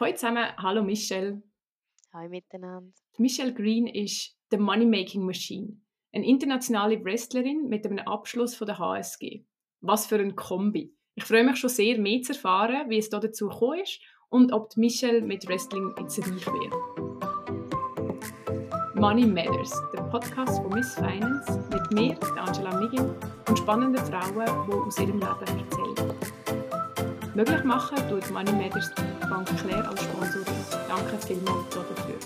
Hallo zusammen, hallo Michelle. Hallo miteinander. Michelle Green ist The Money-Making Machine, eine internationale Wrestlerin mit einem Abschluss von der HSG. Was für ein Kombi. Ich freue mich schon sehr, mehr zu erfahren, wie es da dazu gekommen ist und ob Michelle mit Wrestling jetzt reich wird. Money Matters, der Podcast von Miss Finance mit mir, Angela Migin und spannenden Frauen, die aus ihrem Leben erzählen. Möglich machen tut Money Matters Bank Claire als Sponsorin. Danke vielmals dafür.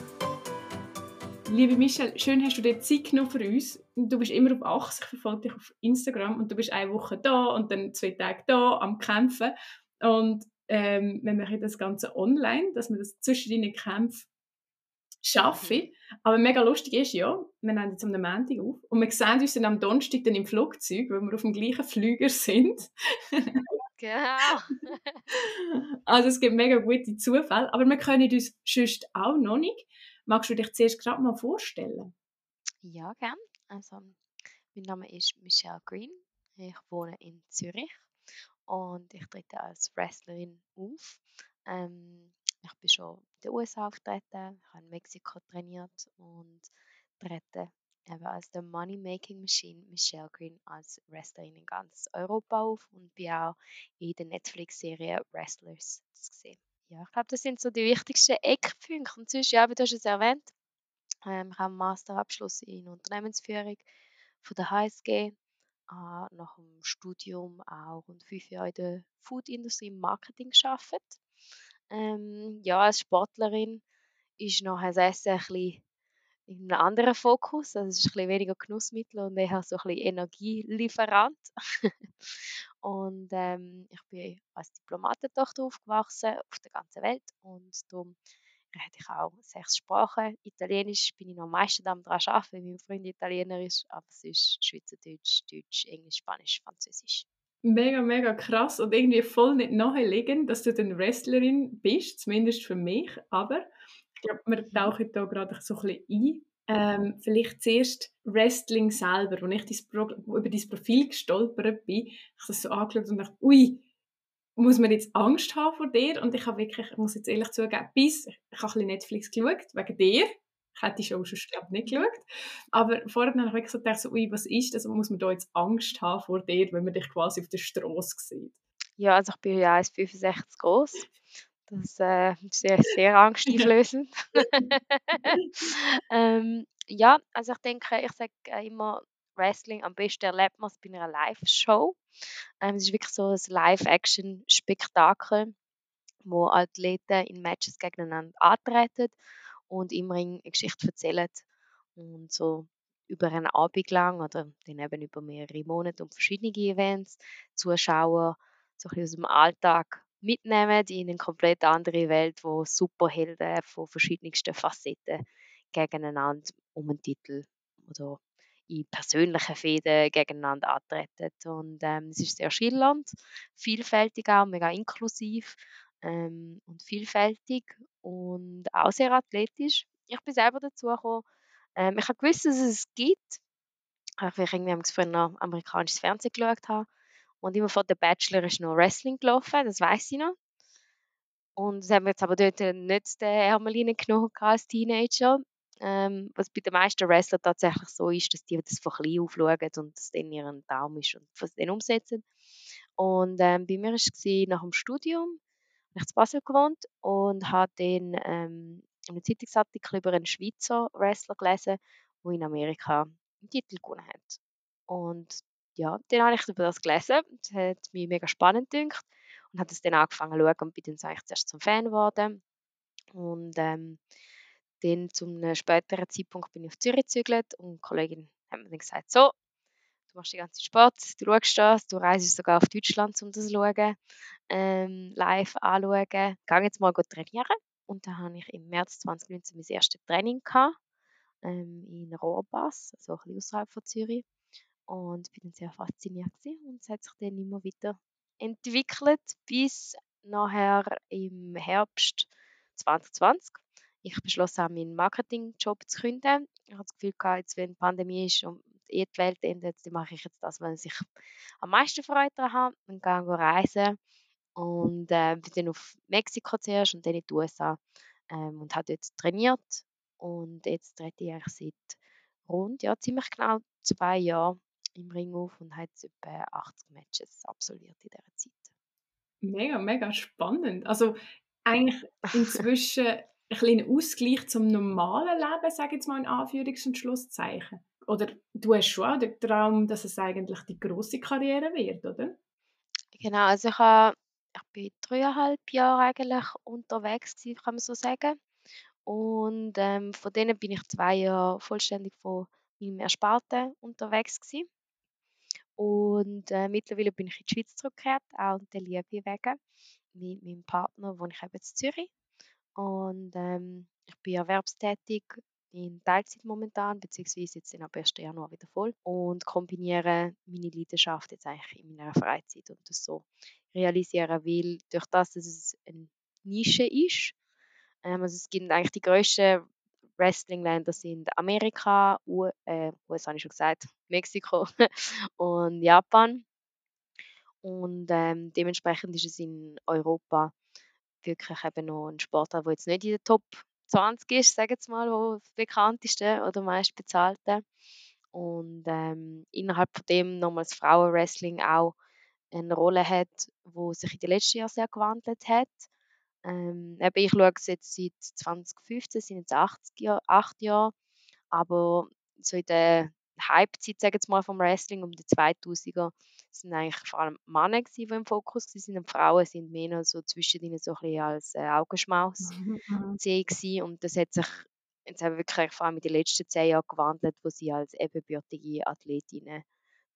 Liebe Michelle, schön hast du dir Zeit genommen für uns. Du bist immer auf Achse, ich verfolge dich auf Instagram und du bist eine Woche da und dann zwei Tage da am Kämpfen. Und ähm, wir machen das Ganze online, dass wir das zwischen deinen Kämpfen schaffen. Mhm. Aber mega lustig ist ja, wir nehmen jetzt am Montag auf und wir sehen uns dann am Donnerstag dann im Flugzeug, weil wir auf dem gleichen Flüger sind. Genau. also es gibt mega gute Zufälle, aber wir können uns sonst auch noch nicht. Magst du dich zuerst gerade mal vorstellen? Ja, gern. Also, mein Name ist Michelle Green. Ich wohne in Zürich und ich trete als Wrestlerin auf. Ähm, ich bin schon in den USA auftreten, ich habe in Mexiko trainiert und trete eben als der Money Making Machine Michelle Green als Wrestlerin in ganz Europa auf und bin auch in der Netflix-Serie Wrestlers zu sehen. Ja, ich glaube, das sind so die wichtigsten Eckpunkte. Und sonst, ja, du hast es erwähnt, ähm, ich habe einen Masterabschluss in Unternehmensführung von der HSG, habe nach dem Studium auch rund fünf Jahre in der Food-Industrie im Marketing gearbeitet. Ähm, ja, als Sportlerin ist nachher das Essen ein bisschen in einem anderen Fokus. Also es ist ein bisschen weniger Genussmittel und eher so ein bisschen Energielieferant. und ähm, ich bin als Diplomatentochter aufgewachsen auf der ganzen Welt und darum rede ich auch sechs Sprachen. Italienisch bin ich noch am meisten daran arbeiten, weil mein Freund Italiener ist, aber es ist Schweizerdeutsch, Deutsch, Englisch, Spanisch, Französisch. Mega, mega krass und irgendwie voll nicht naheliegend, dass du dann Wrestlerin bist, zumindest für mich, aber ich glaube, wir tauchen da gerade so ein bisschen ein. Ähm, vielleicht zuerst Wrestling selber. Als ich über dein Profil gestolpert bin, habe ich das so angeschaut und dachte, ui, muss man jetzt Angst haben vor dir? Und ich habe wirklich, ich muss jetzt ehrlich zugeben, bis, ich habe ein bisschen Netflix geschaut, wegen dir. Ich hätte die Show schon glaub, nicht geschaut. Aber vorher habe ich wirklich so gedacht, so, ui, was ist das? Muss man da jetzt Angst haben vor dir, wenn man dich quasi auf der Straße sieht? Ja, also ich bin ja 1,65 groß. Das äh, ist sehr, sehr angsteinflößend. ähm, ja, also ich denke, ich sage immer, Wrestling am besten erlebt man es bei einer Live-Show. Ähm, es ist wirklich so ein Live-Action-Spektakel, wo Athleten in Matches gegeneinander antreten und immer eine Geschichte erzählen und so über einen Abend lang oder dann eben über mehrere Monate und verschiedene Events Zuschauer so ein bisschen aus dem Alltag mitnehmen in eine komplett andere Welt, wo Superhelden von verschiedensten Facetten gegeneinander um einen Titel oder in persönlichen Fäden gegeneinander antreten. Und ähm, es ist sehr schillernd, vielfältig auch, mega inklusiv ähm, und vielfältig und auch sehr athletisch. Ich bin selber dazu gekommen, ähm, ich habe gewusst, dass es es gibt, weil ich irgendwie früher amerikanisches Fernsehen geschaut habe und immer vor der Bachelor ist noch Wrestling gelaufen, das weiß ich noch. Und das haben wir jetzt aber dort nicht den Ärmel genommen als Teenager. Ähm, was bei den meisten Wrestler tatsächlich so ist, dass die das von klein aufschauen und das dann ihren Traum ist und was dann umsetzen. Und ähm, bei mir war es nach dem Studium, ich in Basel gewohnt und habe dann ähm, einen Zeitungsartikel über einen Schweizer Wrestler gelesen, der in Amerika einen Titel gewonnen hat. Und ja, dann habe ich über das gelesen. Das hat mich mega spannend gedacht und habe es dann angefangen zu schauen und bin dann eigentlich zuerst zum Fan geworden. Und ähm, dann zu einem späteren Zeitpunkt bin ich auf Zürich gezügelt und eine Kollegin hat mir dann gesagt, so, du machst den ganzen Sport, du schaust das, du reist sogar auf Deutschland, um das zu schauen, ähm, live anschauen. Geh jetzt mal trainieren. Und dann habe ich im März 2019 mein erstes Training gehabt, ähm, in Rohrbass, also ein bisschen außerhalb von Zürich und bin sehr fasziniert gewesen. und es hat sich dann immer wieder entwickelt bis nachher im Herbst 2020. Ich beschlossen habe, meinen Marketingjob zu kündigen. Ich habe das Gefühl gehabt, jetzt, wenn die Pandemie ist und die Welt endet, dann mache ich jetzt das, was ich am meisten Freude daran habe und gehe reisen Und äh, bin dann auf Mexiko zuerst und dann in die USA ähm, und habe dort trainiert. Und jetzt trete ich eigentlich seit rund, ja, ziemlich genau zwei Jahren im Ring auf und jetzt etwa 80 Matches absolviert in dieser Zeit. Mega, mega spannend. Also eigentlich inzwischen ein kleiner Ausgleich zum normalen Leben, sage ich jetzt mal in Anführungs- und Schlusszeichen. Oder du hast schon auch den Traum, dass es eigentlich die große Karriere wird, oder? Genau, also ich, habe, ich bin dreieinhalb Jahre eigentlich unterwegs kann man so sagen. Und ähm, von denen bin ich zwei Jahre vollständig von meinem Ersparten unterwegs gewesen. Und äh, mittlerweile bin ich in die Schweiz zurückgekehrt, auch der Liebe wegen, mit meinem Partner wohne ich eben in Zürich. Und ähm, ich bin erwerbstätig in Teilzeit momentan, beziehungsweise jetzt ab 1. Januar wieder voll und kombiniere meine Leidenschaft jetzt eigentlich in meiner Freizeit und das so realisieren will, durch das, dass es eine Nische ist. Ähm, also es gibt eigentlich die grössten Wrestling-Länder sind Amerika, U äh, USA habe ich schon gesagt, Mexiko und Japan. Und ähm, dementsprechend ist es in Europa wirklich eben noch ein Sportler, der jetzt nicht in der Top 20 ist, sagen wir mal, wo bekannteste oder meist bezahlte. Und ähm, innerhalb von dem nochmals Frauenwrestling auch eine Rolle hat, wo sich in den letzten Jahren sehr gewandelt hat. Ähm, ich schaue es jetzt seit 2015, sind jetzt 80 Jahr, 8 Jahre, aber so in der Hype-Zeit, sagen wir mal, vom Wrestling um die 2000er, sind eigentlich vor allem Männer, die im Fokus waren und Frauen sind mehr so zwischen ihnen so ein bisschen als äh, Augenschmaus Mhm. gesehen und das hat sich jetzt haben wirklich vor allem in den letzten zehn Jahren gewandelt, wo sie als ebenbürtige Athletinnen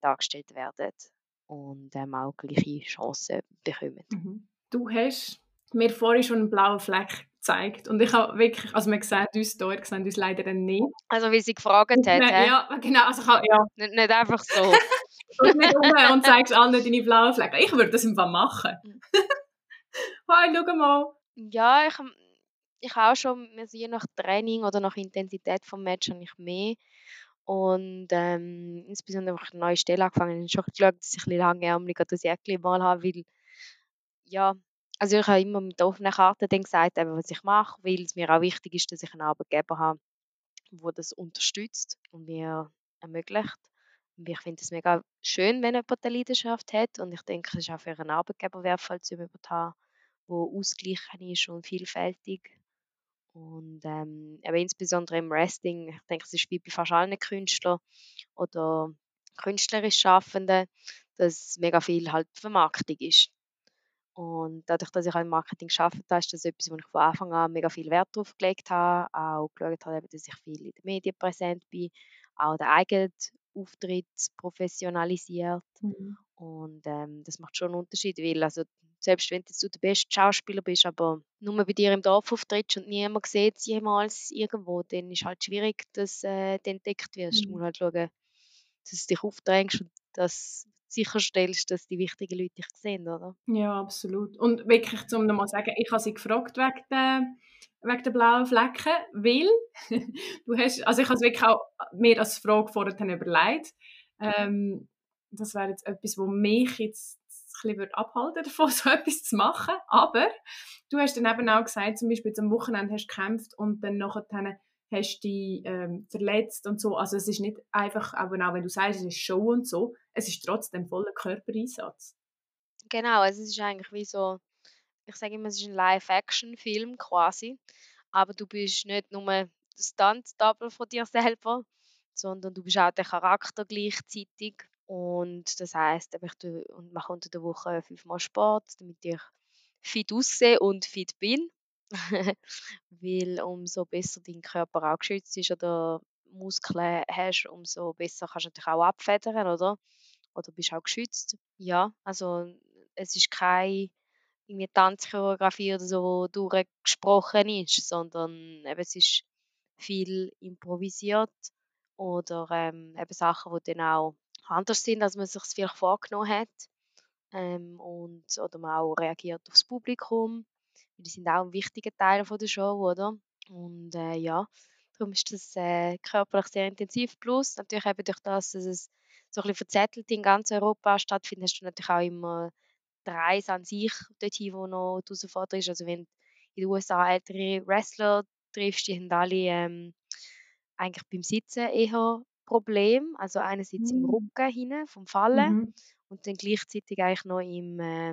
dargestellt werden und ähm, auch gleiche Chancen bekommen. Mhm. Du hast mir vorhin schon einen blauen Fleck gezeigt und ich habe wirklich, also man sieht uns ihr seht uns leider nicht. Also wie sie gefragt hat, hä? Ja, genau, also ich habe, ja. Nicht, nicht einfach so. Du nicht um und zeigst allen deine blauen Flecken. Ich würde das Fall machen. Mhm. Hi, schau mal. ja, ich, ich auch schon, also je nach Training oder nach Intensität vom Match habe ich mehr. Und ähm, insbesondere, wenn ich eine neue Stelle angefangen habe, habe ich schon geschaut, dass ich ein bisschen langärmelig das Jäckchen mal habe, weil, ja, also ich habe immer mit offenen Karten dann gesagt, eben, was ich mache, weil es mir auch wichtig ist, dass ich einen Arbeitgeber habe, der das unterstützt und mir ermöglicht. Und ich finde es mega schön, wenn jemand eine Leidenschaft hat und ich denke, es ist auch für einen Arbeitgeber wertvoll, zu jemanden zu haben, der ausgeglichen ist und vielfältig. Und ähm, aber insbesondere im Wrestling, ich denke, es ist wie bei fast allen Künstlern oder künstlerisch Schaffenden, dass mega viel halt Vermarktung ist. Und dadurch, dass ich auch im Marketing gearbeitet habe, ist das etwas, wo ich von Anfang an mega viel Wert drauf gelegt habe. Auch geschaut habe, dass ich viel in den Medien präsent bin, auch den eigenen Auftritt professionalisiert. Mhm. Und ähm, das macht schon einen Unterschied, weil also, selbst wenn du der beste Schauspieler bist, aber nur bei dir im Dorf auftrittst und niemand sieht es jemals irgendwo, dann ist halt schwierig, dass äh, du entdeckt wirst. Du Mhm. musst halt schauen, dass du dich aufdrängst und dass sicherstellst, dass die wichtigen Leute dich sehen, oder? Ja, absolut. Und wirklich, um nochmal zu sagen, ich habe sie gefragt wegen der, wegen der blauen Flecken, weil du hast, also ich habe es wirklich auch mir als Frage vorher überlegt. Ähm, das wäre jetzt etwas, was mich jetzt ein bisschen abhalten davon, so etwas zu machen. Aber du hast dann eben auch gesagt, zum Beispiel am Wochenende hast du gekämpft und dann nachher hast dich ähm, verletzt und so. Also es ist nicht einfach, aber auch wenn du sagst, es ist Show und so, es ist trotzdem voller Körpereinsatz. Genau, also es ist eigentlich wie so, ich sage immer, es ist ein Live-Action-Film quasi, aber du bist nicht nur der Stunt-Double von dir selber, sondern du bist auch der Charakter gleichzeitig. Und das heisst, ich und mache unter der Woche fünfmal Sport, damit ich fit aussehe und fit bin. Weil umso besser dein Körper auch geschützt ist oder Muskeln hast, umso besser kannst du natürlich auch abfedern, oder? Oder bist auch geschützt. Ja, also es ist keine Tanzchoreografie oder so, die durchgesprochen ist, sondern eben, es ist viel improvisiert oder ähm, eben Sachen, die dann auch anders sind, als man sich vielleicht vorgenommen hat. Ähm, und, oder man auch reagiert aufs Publikum. Die sind auch ein wichtiger Teil von der Show, oder? Und äh, ja, darum ist das äh, körperlich sehr intensiv. Plus natürlich eben durch das, dass es so ein bisschen verzettelt in ganz Europa stattfindet, hast du natürlich auch immer die Reise an sich dorthin, wo noch die Herausforderung ist. Also wenn in den USA ältere Wrestler triffst, die haben alle ähm, eigentlich beim Sitzen eher Problem. Also einerseits im Mhm. Rücken hinten vom Fallen Mhm. und dann gleichzeitig eigentlich noch im, äh,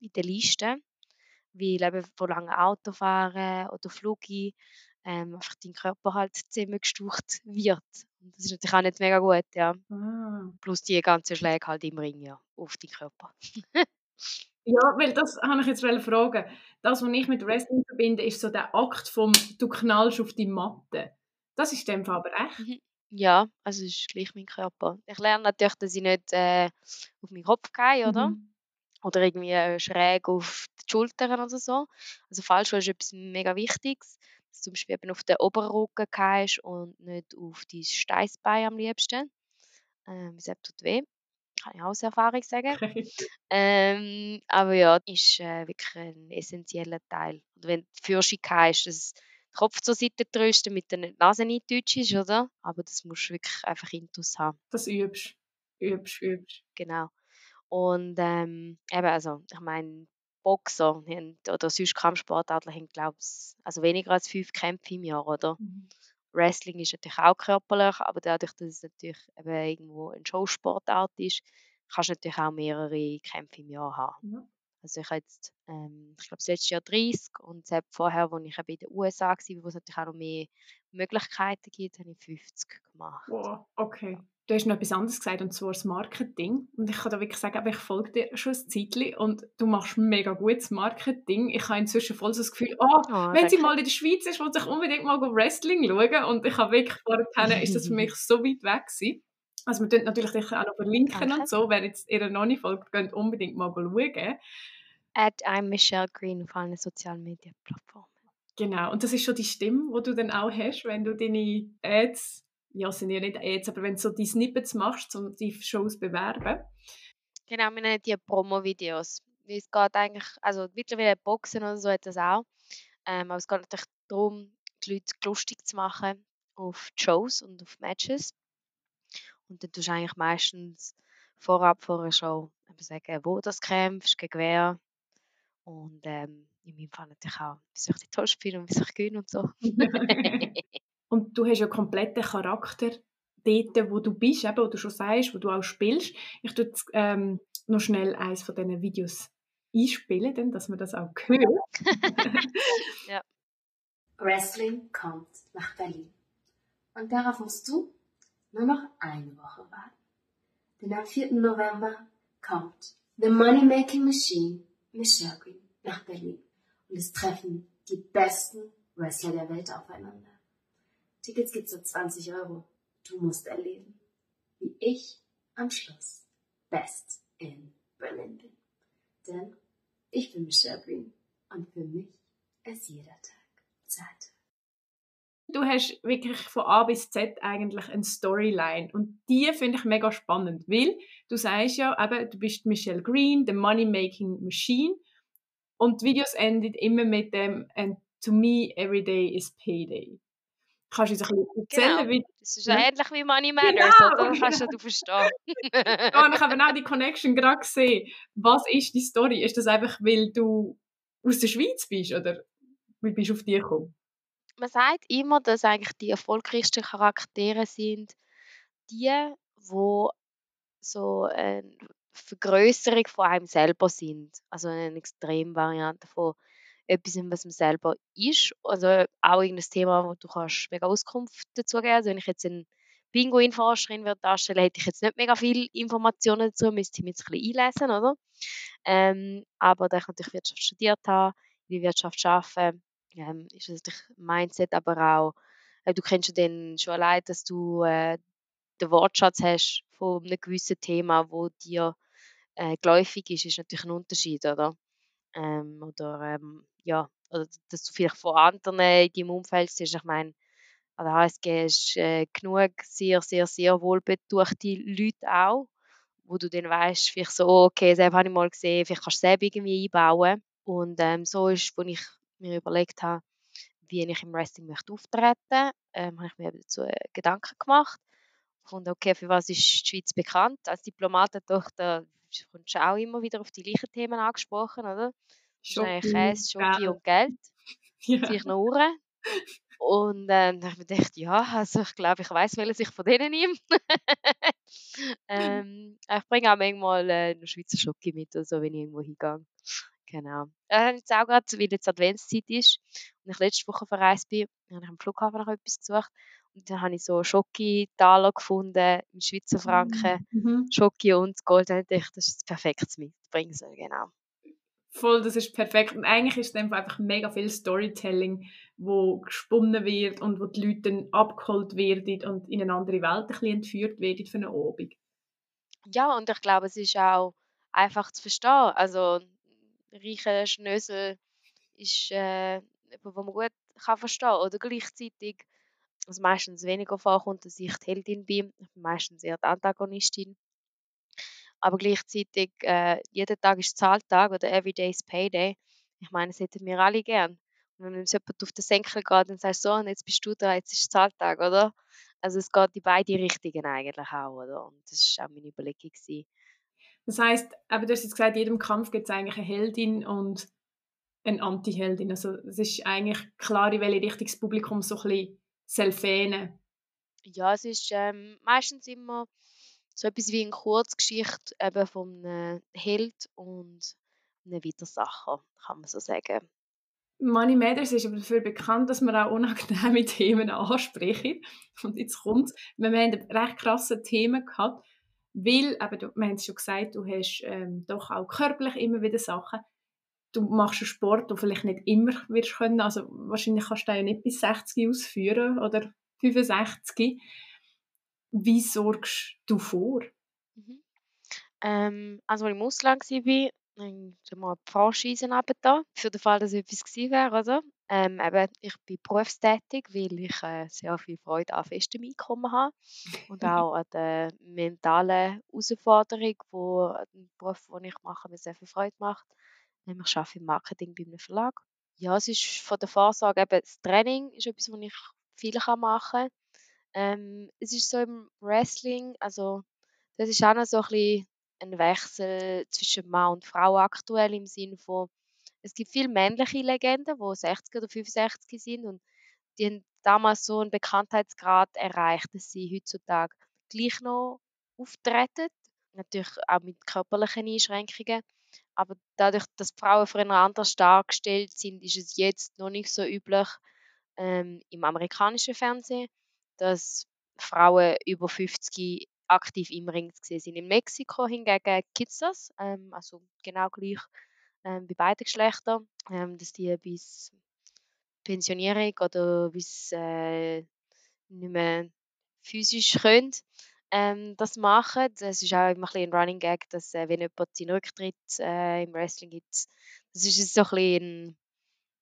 in der Liste, weil eben von langen Autofahren oder Flügen ähm, einfach dein Körper halt zusammengestaucht wird. Und das ist natürlich auch nicht mega gut, ja. Ah. Plus die ganzen Schläge halt im Ring, ja, auf deinen Körper. Ja, weil das habe ich jetzt fragen. Das, was ich mit Wrestling verbinde, ist so der Akt vom du knallst auf die Matte. Das ist in dem Fall aber echt. Mhm. Ja, also es ist gleich mein Körper. Ich lerne natürlich, dass ich nicht äh, auf meinen Kopf gehe, oder? Mhm. Oder irgendwie äh, schräg auf die Schultern oder so. Also Fallschuhe ist etwas mega Wichtiges. Dass du zum Beispiel eben auf den oberen Rücken gehst und nicht auf dein Steißbein am liebsten. Ähm, das tut weh. Kann ich auch aus Erfahrung sagen. Ähm, aber ja, ist äh, wirklich ein essentieller Teil. Und wenn du Fürsche hast, dass du den Kopf zur Seite drückst, damit der nicht die Nase nicht deutsch ist, oder? Aber das musst du wirklich einfach intus haben. Das übst. Übst, übst. Genau. Und ähm, eben, also, ich meine, Boxer haben, oder sonst Kampfsportler haben, glaube ich, also weniger als fünf Kämpfe im Jahr, oder? Mhm. Wrestling ist natürlich auch körperlich, aber dadurch, dass es natürlich eben irgendwo eine Showsportart ist, kannst du natürlich auch mehrere Kämpfe im Jahr haben. Ja. Also ich habe jetzt, ähm, ich glaube, das letzte Jahr 30 und selbst vorher, als ich eben in den USA war, wo es natürlich auch noch mehr Möglichkeiten gibt, habe ich 50 gemacht. Wow, okay. Du hast noch etwas anderes gesagt, und zwar das Marketing. Und ich kann da wirklich sagen, aber ich folge dir schon ein Zeitchen und du machst mega gutes Marketing. Ich habe inzwischen voll so das Gefühl, oh, Oh, wenn sie mal in der Schweiz ist, muss ich unbedingt mal Wrestling schauen. Und ich habe wirklich vorher, ist das für mich so weit weg gewesen. Also wir tun natürlich dich auch noch verlinken Danke. und so. Wer jetzt ihr noch nicht folgt, könnt unbedingt mal schauen. At I'm Michelle Green auf allen sozialen Medien-Plattformen. Genau, und das ist schon die Stimme, die du dann auch hast, wenn du deine Ads, ja, sind ja nicht Ads, aber wenn du so die Snippets machst, um die Shows zu bewerben. Genau, wir nennen die Promo-Videos. Es geht eigentlich, also mittlerweile Boxen oder so hat das auch. Ähm, aber es geht natürlich darum, die Leute lustig zu machen auf die Shows und auf Matches. Und dann tust du eigentlich meistens vorab vor einer Show eben sagen, wo du kämpfst, gegen wer. Und ähm, in meinem Fall natürlich auch, wie ich die toll spiele und wie ich gewinne und so. und du hast ja kompletten Charakter dort, wo du bist, eben, wo du schon sagst, wo du auch spielst. Ich tue jetzt, ähm, noch schnell eins von diesen Videos einspielen, dann, dass man das auch hört. ja. Wrestling kommt nach Berlin. Und darauf musst du nur noch eine Woche warten. Denn am 4. November kommt The Money Making Machine Michelle Green nach Berlin. Und es treffen die besten Wrestler der Welt aufeinander. Tickets gibt's für 20 Euro. Du musst erleben, wie ich am Schluss best in Berlin bin. Denn ich bin Michelle Green und für mich ist jeder Tag Zeit. Du hast wirklich von A bis Z eigentlich eine Storyline und die finde ich mega spannend, weil du sagst ja eben, du bist Michelle Green, the Money Making Machine und die Videos enden immer mit dem and to me every day is payday. Kannst du uns ein bisschen erzählen, Genau. wie Das ist Ja. ja ähnlich wie Money Matters, Genau, oder? Kannst du genau. du verstehen. Ja, und ich habe auch die Connection gerade gesehen. Was ist die Story? Ist das einfach, weil du aus der Schweiz bist oder wie bist du auf die gekommen? Man sagt immer, dass eigentlich die erfolgreichsten Charaktere sind die, wo so eine Vergrößerung von einem selber sind. Also eine Extremvariante von etwas, was man selber ist. Also auch irgendein Thema, wo du kannst mega Auskunft dazu geben. Also wenn ich jetzt eine Pinguinforscherin würde darstellen, hätte ich jetzt nicht mega viele Informationen dazu, müsste ich mich jetzt ein bisschen einlesen, oder? Ähm, aber da ich natürlich Wirtschaft studiert habe, in der Wirtschaft arbeite, ähm, ist das natürlich Mindset, aber auch, äh, du kennst ja dann schon allein, dass du äh, den Wortschatz hast von einem gewissen Thema, wo dir äh, geläufig ist, ist natürlich ein Unterschied, oder? Ähm, oder ähm, ja, oder dass du vielleicht von anderen in deinem Umfeld siehst. Ich meine, an der HSG ist äh, genug sehr, sehr, sehr wohlbetuchte Leute auch, wo du dann weißt, vielleicht so, okay, selber habe ich mal gesehen, vielleicht kannst du selber irgendwie einbauen. Und ähm, so ist, wo ich mir überlegt habe, wie ich im Wrestling möchte auftreten, ähm, habe ich mir dazu äh, Gedanken gemacht. Gefunden, okay, für was ist die Schweiz bekannt? Als Diplomatentochter kommst du auch immer wieder auf die gleichen Themen angesprochen, oder? Schoki, Käse, Schoki und Geld. Ja. Vielleicht noch Uhren. Und ähm, dann habe ich mir gedacht, ja, also ich glaube, ich weiß, welches ich von denen nehme. ähm, ich bringe auch manchmal äh, noch Schweizer Schoki mit, also, wenn ich irgendwo hingehe. Genau. Äh, jetzt auch gerade, weil jetzt Adventszeit ist und ich letzte Woche verreist bin, habe ich am Flughafen nach etwas gesucht und dann habe ich so Schoki-Taler gefunden, mit Schweizer Franken, Mhm. Schoki und Gold. Und ich dachte, das ist das perfektes mitbringen soll, genau. Voll, das ist perfekt. Und eigentlich ist es einfach mega viel Storytelling, wo gesponnen wird und wo die Leute dann abgeholt werden und in eine andere Welt ein bisschen entführt werden für einen Abend. Ja, und ich glaube, es ist auch einfach zu verstehen. Also, reicher Schnösel ist äh, jemand, den man gut kann verstehen kann. Oder gleichzeitig, was meistens weniger vorkommt, dass ich die Heldin bin. Ich bin meistens eher die Antagonistin. Aber gleichzeitig, äh, jeder Tag ist Zahltag oder Everyday is Payday. Ich meine, das hätten wir alle gern. Und wenn uns jemand auf den Senkel geht und sagt, so, und jetzt bist du da, jetzt ist Zahltag, oder? Also es geht in beide Richtungen eigentlich auch, oder? Und das war auch meine Überlegung. Gewesen. Das heisst, aber du hast jetzt gesagt, in jedem Kampf gibt es eigentlich eine Heldin und eine Anti-Heldin. Also es ist eigentlich klar, in welche Richtung das Publikum so ein bisschen soll fähnen. Ja, es ist ähm, meistens immer so etwas wie eine Kurzgeschichte eben von einem Held und einem Widersacher, kann man so sagen. Money Matters ist aber dafür bekannt, dass man auch unangenehme Themen ansprechen. Und jetzt kommt Wir haben recht krasse Themen gehabt, weil, eben, du, wir haben es schon gesagt, du hast ähm, doch auch körperlich immer wieder Sachen. Du machst einen Sport, den du vielleicht nicht immer wirst können. Also wahrscheinlich kannst du den ja nicht bis 60 ausführen oder 65. Wie sorgst du vor? Mhm. Ähm, also, als ich im Ausland war, dann mal die Franchise da, für den Fall, dass etwas gewesen wäre, oder? Ähm, eben, ich bin berufstätig, weil ich äh, sehr viel Freude an festem Einkommen habe und auch an der mentalen Herausforderung, wo ein Beruf, den ich mache, mir sehr viel Freude macht. Ich arbeite im Marketing bei einem Verlag. Ja, es ist von der Vorsorge eben das Training ist etwas, was ich viel machen kann. Ähm, es ist so im Wrestling, also das ist auch noch so ein bisschen ein Wechsel zwischen Mann und Frau aktuell im Sinne von, es gibt viele männliche Legenden, die 60 oder 65 sind und die haben damals so einen Bekanntheitsgrad erreicht, dass sie heutzutage gleich noch auftreten. Natürlich auch mit körperlichen Einschränkungen. Aber dadurch, dass Frauen früher anders dargestellt sind, ist es jetzt noch nicht so üblich ähm, im amerikanischen Fernsehen, dass Frauen über 50 aktiv im Ring zu sehen sind. In Mexiko hingegen gibt es das, ähm, also genau gleich ähm, bei beiden Geschlechtern, ähm, dass die bis Pensionierung oder bis äh, nicht mehr physisch können ähm, das machen. Das ist auch immer ein, bisschen ein Running Gag, dass äh, wenn jemand seinen Rücktritt äh, im Wrestling gibt, das ist so ein bisschen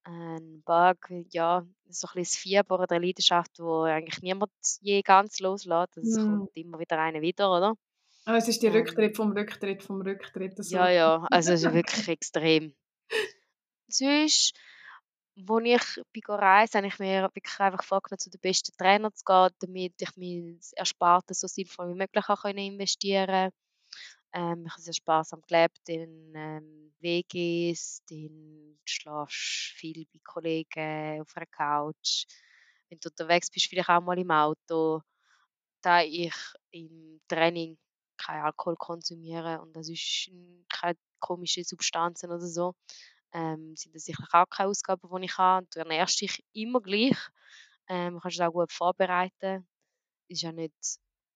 ein, ein Bug, ja, so ein bisschen das Fieber oder eine Leidenschaft, wo eigentlich niemand je ganz loslässt. Es Mm. kommt immer wieder einer wieder, oder? Ah, es ist die Ähm. Rücktritt vom Rücktritt vom Rücktritt. Ja, ja, also es ist wirklich extrem. Sonst, als ich bin reisen, habe ich mir wirklich einfach vorgenommen, zu den besten Trainern zu gehen, damit ich mein Erspartes so sinnvoll wie möglich auch investieren ähm, Ich habe sehr sparsam gelebt in ähm, WGs, dann schlafst viel bei Kollegen auf einer Couch. Wenn du unterwegs bist, vielleicht auch mal im Auto. Da ich im Training kein Alkohol konsumiere und das ist keine komische Substanzen oder so, ähm, sind das sicherlich auch keine Ausgaben, die ich habe. Du ernährst dich immer gleich, ähm, kannst es auch gut vorbereiten. Ist ja nicht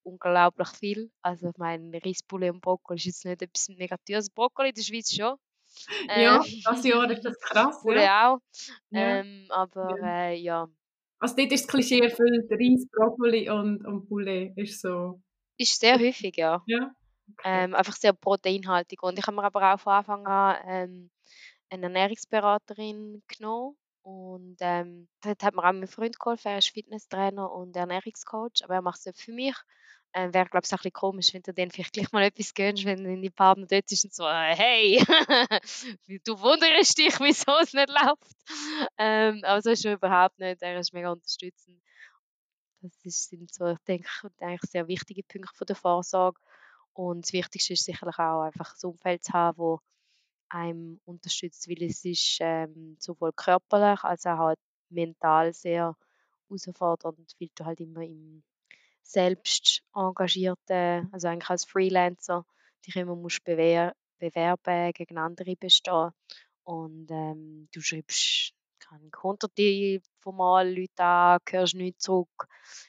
unglaublich viel. Also ich meine, Reisbulle und Brokkoli ist jetzt nicht etwas Negatives. Brokkoli in der Schweiz schon. ja, Ähm, das Jahr ist das krass. Bulle Ja. auch. Ja. Ähm, aber äh, ja, Also dort ist das Klischee erfüllt, Reis, Brokkoli und, und Poulet ist so, ist sehr häufig, ja. ja. Okay. Ähm, einfach sehr proteinhaltig. Und ich habe mir aber auch von Anfang an ähm, eine Ernährungsberaterin genommen. Und ähm, dort hat mir auch mein Freund geholfen. Er ist Fitnesstrainer und Ernährungscoach, aber er macht es nicht für mich. Ähm, Wäre, glaube ich, auch ein bisschen komisch, wenn du dann vielleicht gleich mal etwas gönnst, wenn deine Partner dort ist und so, äh, hey, du wunderst dich, wieso es nicht läuft. Ähm, aber so ist er überhaupt nicht. Er ist mega unterstützend. Das ist, sind so, ich denke, eigentlich sehr wichtige Punkte von der Vorsorge. Und das Wichtigste ist sicherlich auch einfach ein Umfeld zu haben, wo einem unterstützt, weil es ist ähm, sowohl körperlich als auch halt mental sehr herausfordernd, weil du halt immer im selbst engagierten, also eigentlich als Freelancer, dich immer musst bewer bewerben, gegen andere bestehen und ähm, du schreibst kann hunderte von Mal Leute an, hörst nichts zurück,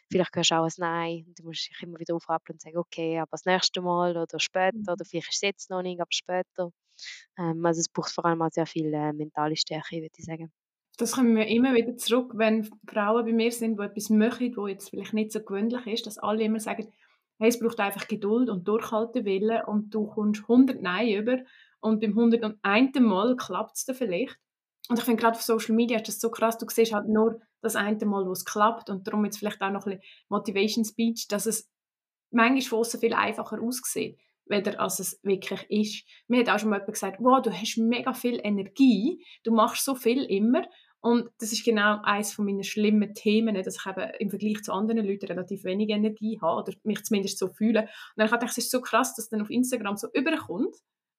vielleicht hörst du auch ein Nein und du musst dich immer wieder aufrappeln und sagen, okay, aber das nächste Mal oder später mhm. oder vielleicht ist es jetzt noch nicht, aber später. Ähm, also es braucht vor allem auch sehr viel äh, mentale Stärke, würde ich sagen. Das kommen wir immer wieder zurück, wenn Frauen bei mir sind, die etwas machen, wo jetzt vielleicht nicht so gewöhnlich ist, dass alle immer sagen, hey, es braucht einfach Geduld und Durchhaltewillen und du kommst 100 Nein über und beim 101. Mal klappt es dann vielleicht. Und ich finde gerade auf Social Media ist das so krass, du siehst halt nur das eine Mal, wo es klappt und darum jetzt vielleicht auch noch ein bisschen Motivation Speech, dass es manchmal von viel einfacher aussieht, weder als es wirklich ist. Mir hat auch schon mal jemand gesagt, wow, du hast mega viel Energie, du machst so viel immer und das ist genau eines von meinen schlimmen Themen, dass ich eben im Vergleich zu anderen Leuten relativ wenig Energie habe oder mich zumindest so fühle. Und dann habe ich gedacht, es ist so krass, dass dann auf Instagram so überkommt,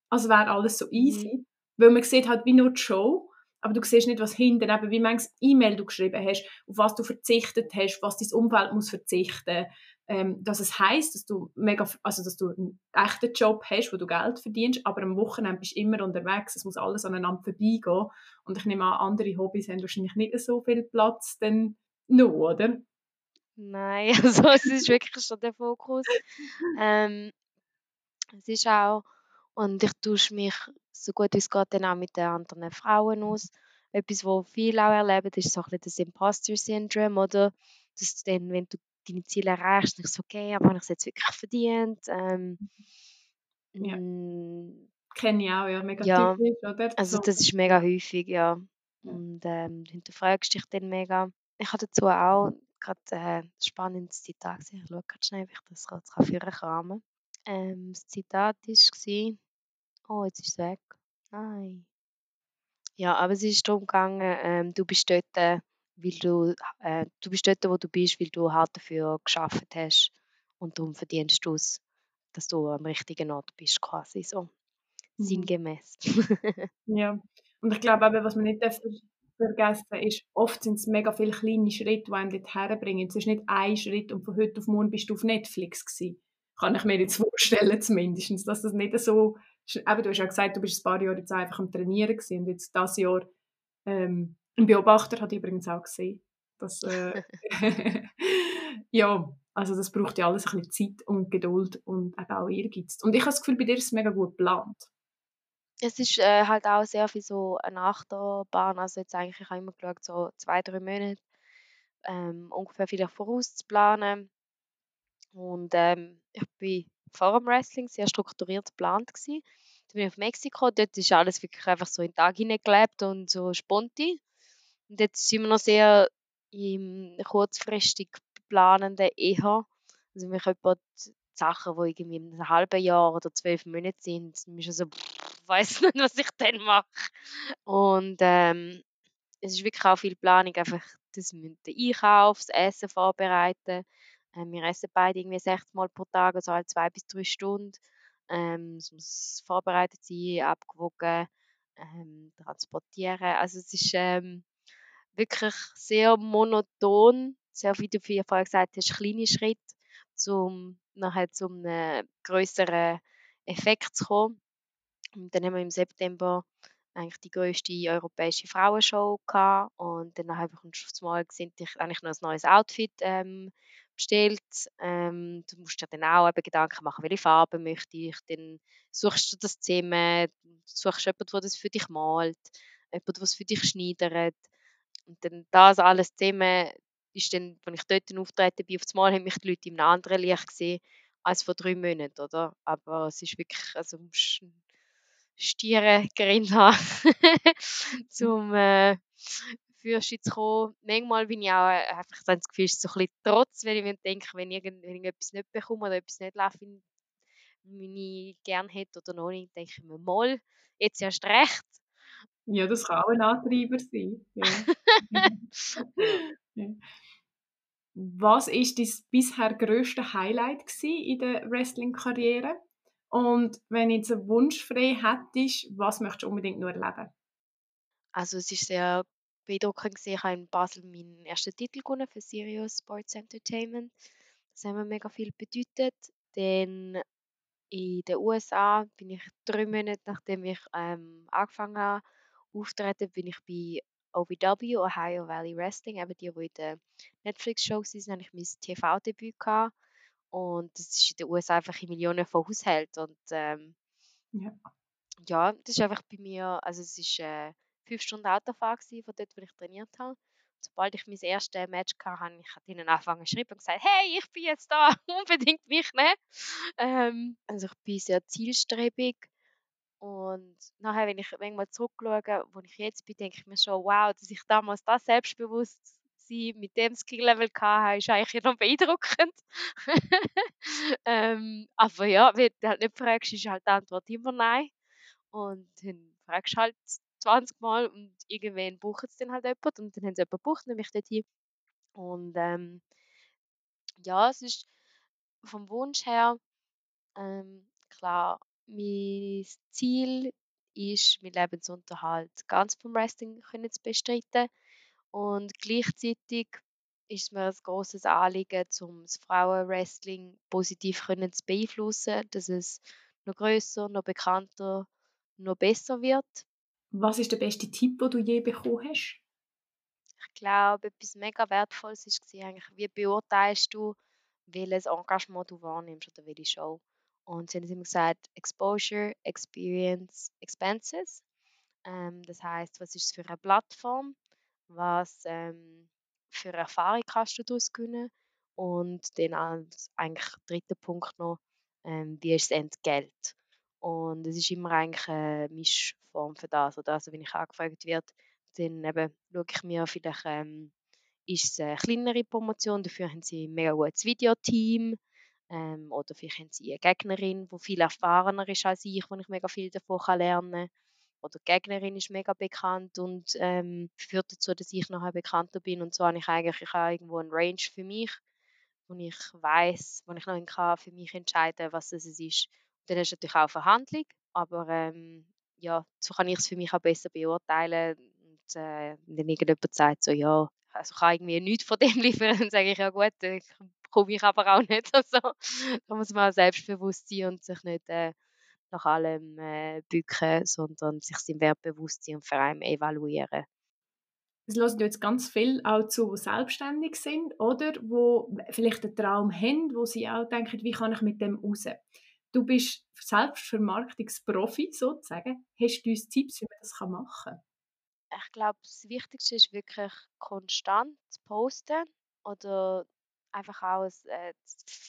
als wäre alles so easy, mhm. weil man sieht halt wie nur die Show, aber du siehst nicht, was hinter, eben wie manches E-Mail du geschrieben hast, auf was du verzichtet hast, was dein Umfeld muss verzichten ähm, dass es heißt, dass du mega, also dass du einen echten Job hast, wo du Geld verdienst, aber am Wochenende bist du immer unterwegs, es muss alles aneinander vorbeigehen und ich nehme an, andere Hobbys haben wahrscheinlich nicht so viel Platz dann noch, oder? Nein, also es ist wirklich schon der Fokus. Ähm, es ist auch, und ich tausche mich so gut wie es geht dann auch mit den anderen Frauen aus. Etwas, was viele auch erleben, ist so ein bisschen das Imposter-Syndrom, oder? Dass du dann, wenn du deine Ziele erreichst, nicht so, okay, aber habe ich es jetzt wirklich verdient? Ähm, ja. Mm, Kenne ich auch, ja, mega ja, typisch, oder? Also das ist mega häufig, ja. Und ähm, du hinterfragst dich dann mega. Ich habe dazu auch gerade äh, ein spannendes Zitat gesehen. Ich schaue gerade schnell, ob ich das gerade führen kann. Ähm, das Zitat war, oh, jetzt ist es weg. Nein. Ja, aber es ist darum gegangen, ähm, du bist dort, weil du, äh, du bist dort, wo du bist, weil du hart dafür geschafft hast und darum verdienst du es, dass du am richtigen Ort bist, quasi so. Mhm. Sinngemäß. ja, und ich glaube eben, was man nicht vergessen ist, oft sind es mega viele kleine Schritte, die einen dort herbringen. Es ist nicht ein Schritt und von heute auf morgen bist du auf Netflix gewesen. Kann ich mir jetzt vorstellen zumindest, dass das nicht so eben, du hast ja gesagt, du bist ein paar Jahre jetzt einfach am Trainieren gewesen und jetzt dieses Jahr ähm, ein Beobachter hat übrigens auch gesehen. Dass, äh, ja, also das braucht ja alles ein bisschen Zeit und Geduld und eben auch Ehrgeiz. Und ich habe das Gefühl, bei dir ist es mega gut geplant. Es ist äh, halt auch sehr viel so eine Achterbahn. Also jetzt eigentlich, ich habe immer geschaut, so zwei, drei Monate ähm, ungefähr vielleicht vorauszuplanen. Und ähm, ich bin vor dem Wrestling sehr strukturiert geplant gewesen. Dann bin ich auf Mexiko, dort ist alles wirklich einfach so in den Tag hineingelebt und so sponti. Und jetzt sind wir noch sehr im kurzfristig planenden eher. Also wir können Sachen, die irgendwie in einem halben Jahr oder zwölf Monaten sind, ich weiß nicht, was ich dann mache. Und ähm, es ist wirklich auch viel Planung, einfach das den Einkauf, das Essen vorbereiten, ähm, wir essen beide irgendwie sechs Mal pro Tag, also alle zwei bis drei Stunden. Ähm, es muss vorbereitet sein, abgewogen, ähm, transportieren. Also es ist ähm, wirklich sehr monoton, sehr wie du vorher gesagt hast, kleine Schritte, um nachher zu einem größeren Effekt zu kommen. Und dann haben wir im September eigentlich die größte europäische Frauenshow gehabt und dann habe ich mal gesehen, ich eigentlich noch ein neues Outfit ähm, bestellt. Ähm, du musst dir dann auch eben Gedanken machen, welche Farben möchte ich. Dann suchst du das Zimmer, suchst jemanden, der das für dich malt, jemanden, der es für dich schneidert. Und dann das alles zusammen ist dann, als ich dort auftreten bin, auf das Mal haben mich die Leute in einem anderen Licht gesehen als vor drei Monaten, oder? Aber es ist wirklich, also musst Stiere gerannt haben, zum äh, Fürsche zu kommen. Manchmal bin ich auch äh, einfach dann das Gefühl, es ist so ein bisschen Trotz, wenn ich mir denke, wenn ich, wenn ich etwas nicht bekomme oder etwas nicht läuft, wie ich gerne hätte oder noch nicht, denke ich mir, mal, jetzt erst recht. Ja, das kann auch ein Antreiber sein. Ja. ja. Was war dein bisher grösstes Highlight in der Wrestling-Karriere? Und wenn du jetzt einen Wunsch frei hättest, was möchtest du unbedingt nur erleben? Also es ist sehr beeindruckend gewesen. Ich habe in Basel meinen ersten Titel gewonnen für Sirius Sports Entertainment. Das hat mir mega viel bedeutet. Dann in den USA bin ich drei Monate, nachdem ich ähm, angefangen habe, auftreten, bin ich bei OVW, Ohio Valley Wrestling, eben die, die in der Netflix-Show waren, habe ich mein TV-Debüt gehabt. Und das ist in den USA einfach in Millionen von Haushalten. Und ähm, Ja. ja, das ist einfach bei mir, also es ist äh, fünf Stunden Autofahrt gewesen, von dort, wo ich trainiert habe. Sobald ich mein erstes Match hatte, habe ich ihnen angefangen zu schreiben und gesagt, hey, ich bin jetzt da, unbedingt mich nehmen. Ähm, also ich bin sehr zielstrebig und nachher, wenn ich manchmal zurückschaue, wo ich jetzt bin, denke ich mir schon, wow, dass ich damals das Selbstbewusstsein mit dem Skill-Level hatte, ist eigentlich noch beeindruckend. ähm, aber ja, wenn du halt nicht fragst, ist halt die Antwort immer nein. Und dann fragst du halt 20 Mal und irgendwann bucht es dann halt jemand und dann haben sie jemanden gebucht, nämlich dorthin. Und ähm, ja, es ist vom Wunsch her, ähm, klar, mein Ziel ist, meinen Lebensunterhalt ganz vom Wrestling können zu bestreiten. Und gleichzeitig ist es mir ein grosses Anliegen, um das Frauenwrestling positiv können zu beeinflussen, dass es noch grösser, noch bekannter, noch besser wird. Was ist der beste Tipp, den du je bekommen hast? Ich glaube, etwas mega Wertvolles war eigentlich, wie beurteilst du, welches Engagement du wahrnimmst oder welche Show. Und sie haben immer gesagt, Exposure, Experience, Expenses. Ähm, das heißt, was ist es für eine Plattform? Was ähm, für Erfahrung kannst du daraus gewinnen? Und dann als eigentlich dritter Punkt noch, ähm, wie ist das Entgelt? Und es ist immer eigentlich eine Mischform für das. Oder also wenn ich angefragt werde, dann eben schaue ich mir vielleicht, ähm, ist es eine kleinere Promotion, dafür haben sie ein mega gutes Videoteam. Ähm, oder vielleicht haben sie eine Gegnerin, die viel erfahrener ist als ich, wo ich mega viel davon lernen kann. Oder die Gegnerin ist mega bekannt und ähm, führt dazu, dass ich nachher bekannter bin. Und so habe ich eigentlich ich habe irgendwo eine Range für mich, wo ich weiß, wo ich noch kann für mich entscheiden was es ist. Und dann ist natürlich auch Verhandlung, aber ähm, ja, so kann ich es für mich auch besser beurteilen. Und äh, wenn dann irgendjemand sagt, so, ja, also ich kann irgendwie nichts von dem liefern, dann sage ich, ja gut, dann komme ich aber auch nicht. Also, da muss man auch selbstbewusst sein und sich nicht äh, nach allem äh, bücken, sondern sich seinem Wert bewusst sein und vor allem evaluieren. Es hören jetzt ganz viel auch zu, die selbstständig sind oder wo vielleicht einen Traum haben, wo sie auch denken, wie kann ich mit dem raus? Du bist Selbstvermarktungsprofi sozusagen. Hast du uns Tipps, wie man das machen kann? Ich glaube, das Wichtigste ist wirklich konstant zu posten oder einfach auch äh,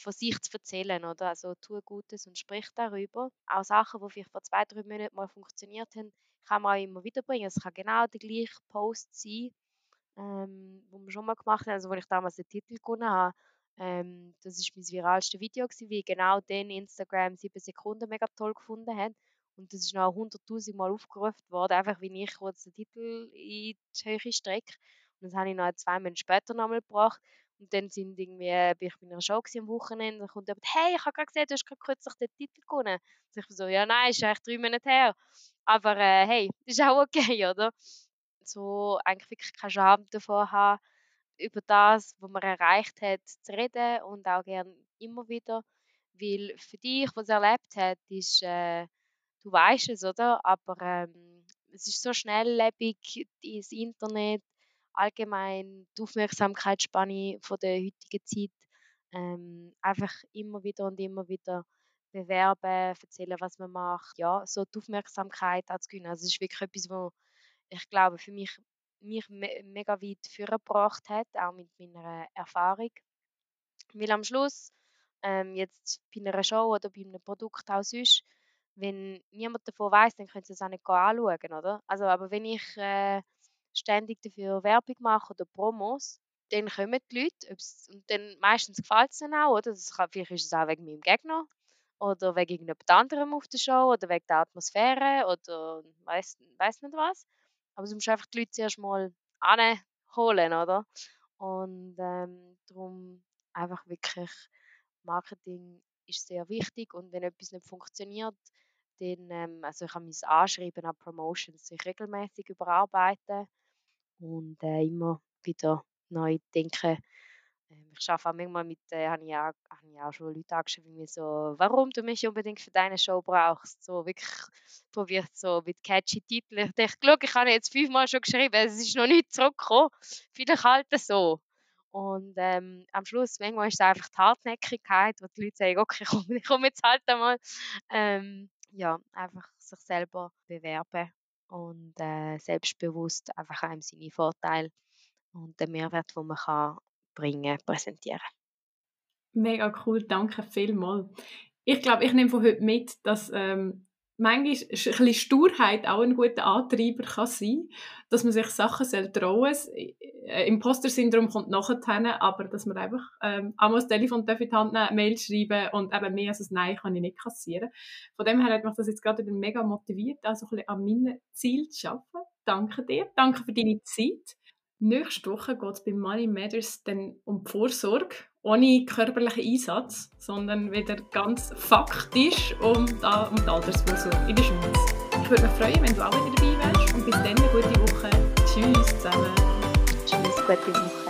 von sich zu erzählen, oder? Also tu Gutes und sprich darüber. Auch Sachen, die vielleicht vor zwei, drei Monaten mal funktioniert haben, kann man auch immer wieder bringen. Es kann genau der gleiche Post sein, ähm, wo wir schon mal gemacht haben, also wo ich damals den Titel gewonnen habe. Ähm, das ist mein viralste Video gewesen, wie genau den Instagram sieben Sekunden mega toll gefunden hat. Und das ist noch 100.000 Mal aufgerufen worden, einfach wie ich kurz den Titel in die Höhe strecke. Und das habe ich noch zwei Monate später nochmal gebracht. Und dann sind irgendwie, bin ich bei einer Show am Wochenende und kommt jemand, hey, ich habe gerade gesehen, du hast gerade kürzlich den Titel gewonnen. Und ich so, ja, nein, ist eigentlich drei Monate her. Aber äh, hey, ist auch okay, oder? So eigentlich wirklich keinen Scham davon haben, über das, was man erreicht hat, zu reden und auch gerne immer wieder. Weil für dich, was erlebt hat, ist, äh, du weißt es, oder? Aber ähm, es ist so schnelllebig, das Internet, allgemein die Aufmerksamkeitsspanne von der heutigen Zeit. Ähm, einfach immer wieder und immer wieder bewerben, erzählen, was man macht. Ja, so die Aufmerksamkeit auch zu. Also es ist wirklich etwas, was ich glaube, für mich, mich me mega weit vorgebracht hat, auch mit meiner Erfahrung. Weil am Schluss, ähm, jetzt bei einer Show oder bei einem Produkt auch sonst, wenn niemand davon weiß, dann können sie es auch nicht anschauen, oder? Also, aber wenn ich äh, ständig dafür Werbung mache oder Promos, dann kommen die Leute und dann meistens gefällt es ihnen auch, oder? Das kann, vielleicht ist es auch wegen meinem Gegner oder wegen irgendjemand anderem auf der Show oder wegen der Atmosphäre oder weiß weiß nicht was. Aber du musst einfach die Leute zuerst mal holen, oder? Und ähm, darum einfach wirklich Marketing ist sehr wichtig und wenn etwas nicht funktioniert, dann, ähm, also ich habe mein Anschreiben an Promotions sich regelmäßig überarbeiten und äh, immer wieder neu denken, ähm, ich arbeite auch manchmal mit, äh, habe ich, auch, habe ich auch schon Leute angeschrieben, wie so, warum du mich unbedingt für deine Show brauchst. So wirklich probiert so mit catchy Titeln. Ich dachte, schau, ich habe jetzt fünfmal schon geschrieben, es ist noch nicht zurückgekommen. Vielleicht halt so. Und ähm, am Schluss, manchmal ist es einfach die Hartnäckigkeit, wo die Leute sagen, okay, komm, ich komme jetzt halt einmal. Ähm, ja, einfach sich selber bewerben und äh, selbstbewusst einfach einem seine Vorteile und den Mehrwert, den man kann bringen, präsentieren. Mega cool, danke vielmals. Ich glaube, ich nehme von heute mit, dass ähm, manchmal ein bisschen Sturheit auch ein guter Antreiber kann sein dass man sich Sachen soll trauen. Äh, Imposter-Syndrom kommt nachher, aber dass man einfach ähm, einmal das Telefon in die Hand nehmen, Mail schreiben und eben mehr als ein Nein kann ich nicht kassieren. Von dem her hat mich das jetzt gerade wieder mega motiviert, also ein bisschen an meinem Ziel zu arbeiten. Danke dir, danke für deine Zeit. Nächste Woche geht es bei Money Matters dann um die Vorsorge, ohne körperlichen Einsatz, sondern wieder ganz faktisch um die, um die Altersvorsorge in der Schweiz. Ich würde mich freuen, wenn du auch wieder dabei wärst und bis dann eine gute Woche. Tschüss zusammen. Tschüss, gute Woche.